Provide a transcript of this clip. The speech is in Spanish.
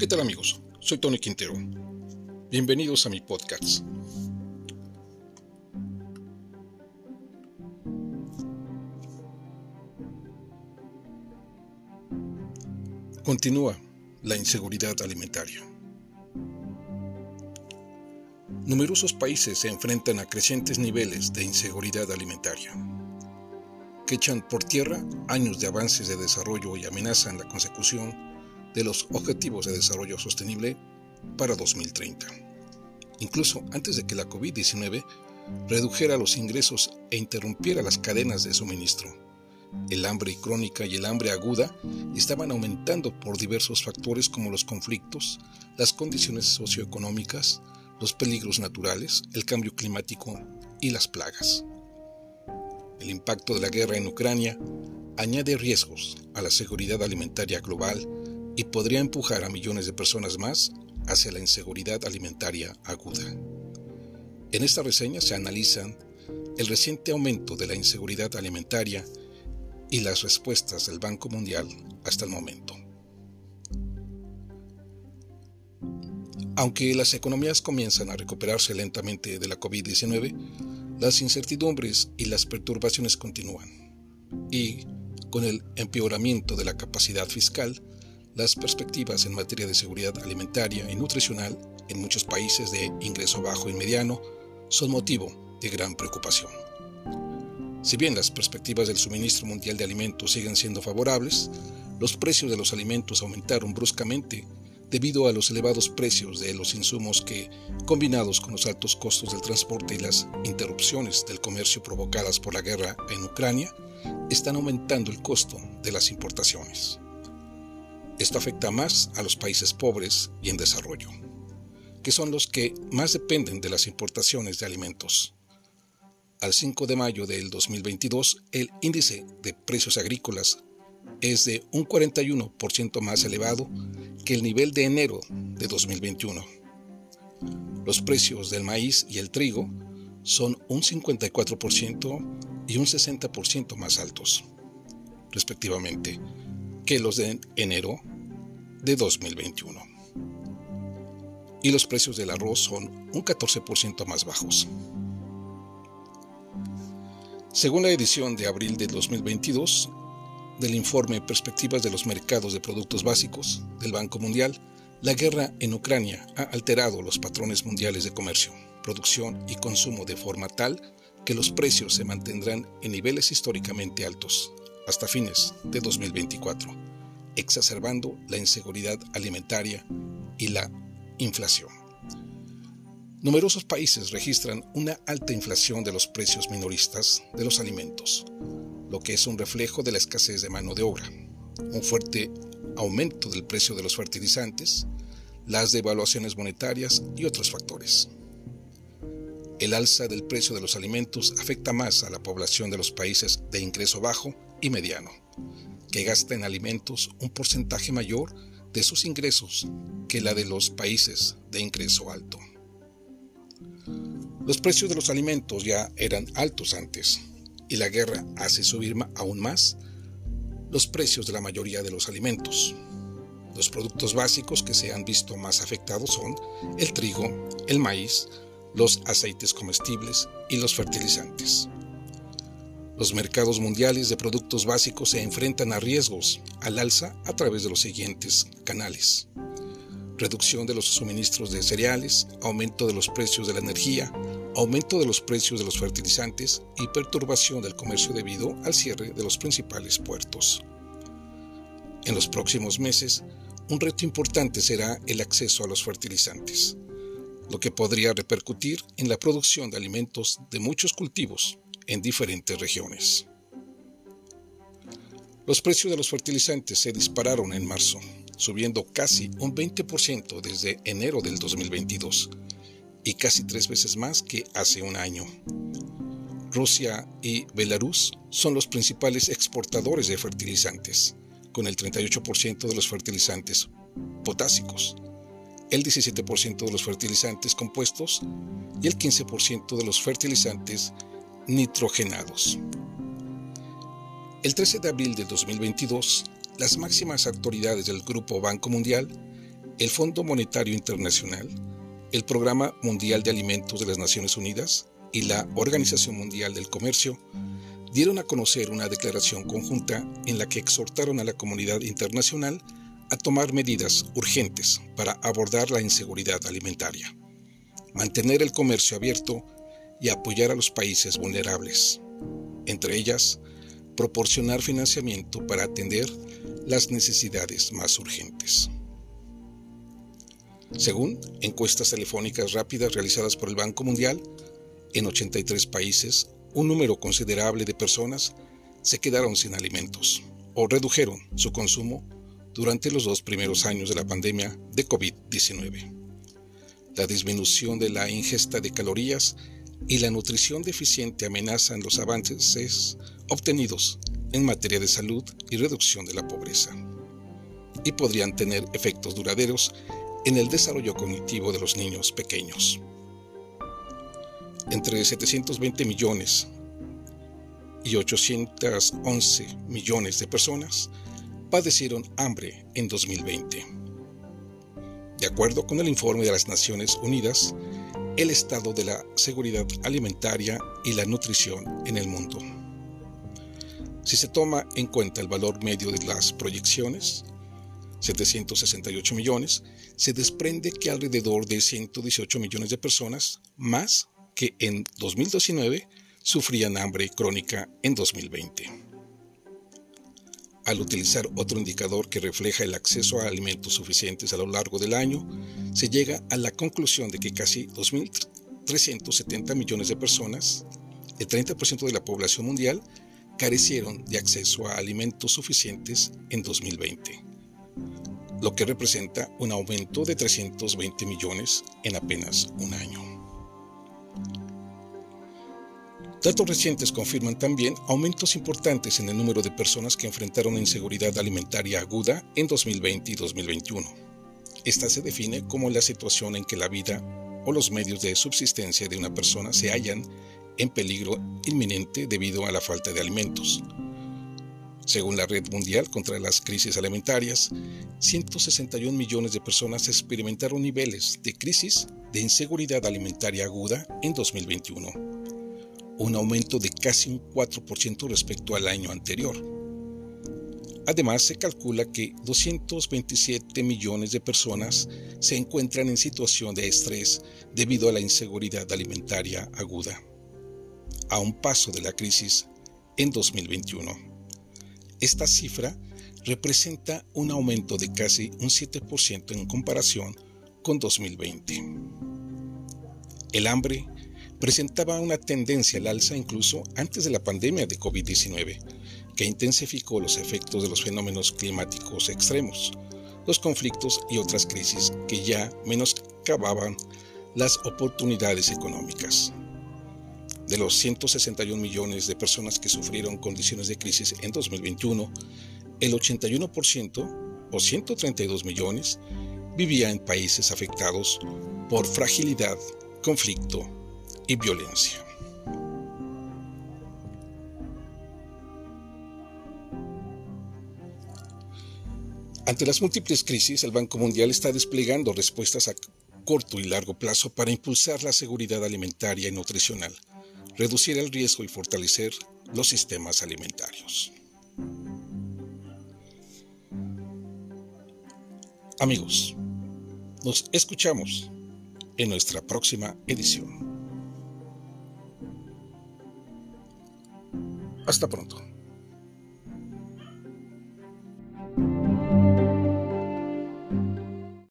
¿Qué tal amigos? Soy Tony Quintero. Bienvenidos a mi podcast. Continúa la inseguridad alimentaria. Numerosos países se enfrentan a crecientes niveles de inseguridad alimentaria, que echan por tierra años de avances de desarrollo y amenazan la consecución de los Objetivos de Desarrollo Sostenible para 2030. Incluso antes de que la COVID-19 redujera los ingresos e interrumpiera las cadenas de suministro. El hambre crónica y el hambre aguda estaban aumentando por diversos factores como los conflictos, las condiciones socioeconómicas, los peligros naturales, el cambio climático y las plagas. El impacto de la guerra en Ucrania añade riesgos a la seguridad alimentaria global y podría empujar a millones de personas más hacia la inseguridad alimentaria aguda. En esta reseña se analizan el reciente aumento de la inseguridad alimentaria y las respuestas del Banco Mundial hasta el momento. Aunque las economías comienzan a recuperarse lentamente de la COVID-19, las incertidumbres y las perturbaciones continúan. Y, con el empeoramiento de la capacidad fiscal, las perspectivas en materia de seguridad alimentaria y nutricional en muchos países de ingreso bajo y mediano son motivo de gran preocupación. Si bien las perspectivas del suministro mundial de alimentos siguen siendo favorables, los precios de los alimentos aumentaron bruscamente debido a los elevados precios de los insumos que, combinados con los altos costos del transporte y las interrupciones del comercio provocadas por la guerra en Ucrania, están aumentando el costo de las importaciones. Esto afecta más a los países pobres y en desarrollo, que son los que más dependen de las importaciones de alimentos. Al 5 de mayo del 2022, el índice de precios agrícolas es de un 41% más elevado que el nivel de enero de 2021. Los precios del maíz y el trigo son un 54% y un 60% más altos, respectivamente, que los de enero de 2021. Y los precios del arroz son un 14% más bajos. Según la edición de abril de 2022 del informe Perspectivas de los Mercados de Productos Básicos del Banco Mundial, la guerra en Ucrania ha alterado los patrones mundiales de comercio, producción y consumo de forma tal que los precios se mantendrán en niveles históricamente altos hasta fines de 2024, exacerbando la inseguridad alimentaria y la inflación. Numerosos países registran una alta inflación de los precios minoristas de los alimentos, lo que es un reflejo de la escasez de mano de obra, un fuerte aumento del precio de los fertilizantes, las devaluaciones monetarias y otros factores. El alza del precio de los alimentos afecta más a la población de los países de ingreso bajo y mediano, que gasta en alimentos un porcentaje mayor de sus ingresos que la de los países de ingreso alto. Los precios de los alimentos ya eran altos antes, y la guerra hace subir aún más los precios de la mayoría de los alimentos. Los productos básicos que se han visto más afectados son el trigo, el maíz, los aceites comestibles y los fertilizantes. Los mercados mundiales de productos básicos se enfrentan a riesgos al alza a través de los siguientes canales. Reducción de los suministros de cereales, aumento de los precios de la energía, aumento de los precios de los fertilizantes y perturbación del comercio debido al cierre de los principales puertos. En los próximos meses, un reto importante será el acceso a los fertilizantes lo que podría repercutir en la producción de alimentos de muchos cultivos en diferentes regiones. Los precios de los fertilizantes se dispararon en marzo, subiendo casi un 20% desde enero del 2022 y casi tres veces más que hace un año. Rusia y Belarus son los principales exportadores de fertilizantes, con el 38% de los fertilizantes potásicos el 17% de los fertilizantes compuestos y el 15% de los fertilizantes nitrogenados. El 13 de abril de 2022, las máximas autoridades del Grupo Banco Mundial el Fondo Monetario Internacional, el Programa Mundial de Alimentos de las Naciones Unidas y la Organización Mundial del Comercio dieron a conocer una declaración conjunta en la que exhortaron a la comunidad internacional a tomar medidas urgentes para abordar la inseguridad alimentaria, mantener el comercio abierto y apoyar a los países vulnerables, entre ellas, proporcionar financiamiento para atender las necesidades más urgentes. Según encuestas telefónicas rápidas realizadas por el Banco Mundial, en 83 países, un número considerable de personas se quedaron sin alimentos o redujeron su consumo durante los dos primeros años de la pandemia de COVID-19. La disminución de la ingesta de calorías y la nutrición deficiente amenazan los avances obtenidos en materia de salud y reducción de la pobreza, y podrían tener efectos duraderos en el desarrollo cognitivo de los niños pequeños. Entre 720 millones y 811 millones de personas padecieron hambre en 2020. De acuerdo con el informe de las Naciones Unidas, el estado de la seguridad alimentaria y la nutrición en el mundo. Si se toma en cuenta el valor medio de las proyecciones, 768 millones, se desprende que alrededor de 118 millones de personas más que en 2019 sufrían hambre crónica en 2020. Al utilizar otro indicador que refleja el acceso a alimentos suficientes a lo largo del año, se llega a la conclusión de que casi 2.370 millones de personas, el 30% de la población mundial, carecieron de acceso a alimentos suficientes en 2020, lo que representa un aumento de 320 millones en apenas un año. Datos recientes confirman también aumentos importantes en el número de personas que enfrentaron inseguridad alimentaria aguda en 2020 y 2021. Esta se define como la situación en que la vida o los medios de subsistencia de una persona se hallan en peligro inminente debido a la falta de alimentos. Según la Red Mundial contra las Crisis Alimentarias, 161 millones de personas experimentaron niveles de crisis de inseguridad alimentaria aguda en 2021 un aumento de casi un 4% respecto al año anterior. Además, se calcula que 227 millones de personas se encuentran en situación de estrés debido a la inseguridad alimentaria aguda, a un paso de la crisis en 2021. Esta cifra representa un aumento de casi un 7% en comparación con 2020. El hambre presentaba una tendencia al alza incluso antes de la pandemia de COVID-19, que intensificó los efectos de los fenómenos climáticos extremos, los conflictos y otras crisis que ya menoscababan las oportunidades económicas. De los 161 millones de personas que sufrieron condiciones de crisis en 2021, el 81% o 132 millones vivía en países afectados por fragilidad, conflicto y violencia. Ante las múltiples crisis, el Banco Mundial está desplegando respuestas a corto y largo plazo para impulsar la seguridad alimentaria y nutricional, reducir el riesgo y fortalecer los sistemas alimentarios. Amigos, nos escuchamos en nuestra próxima edición. Hasta pronto.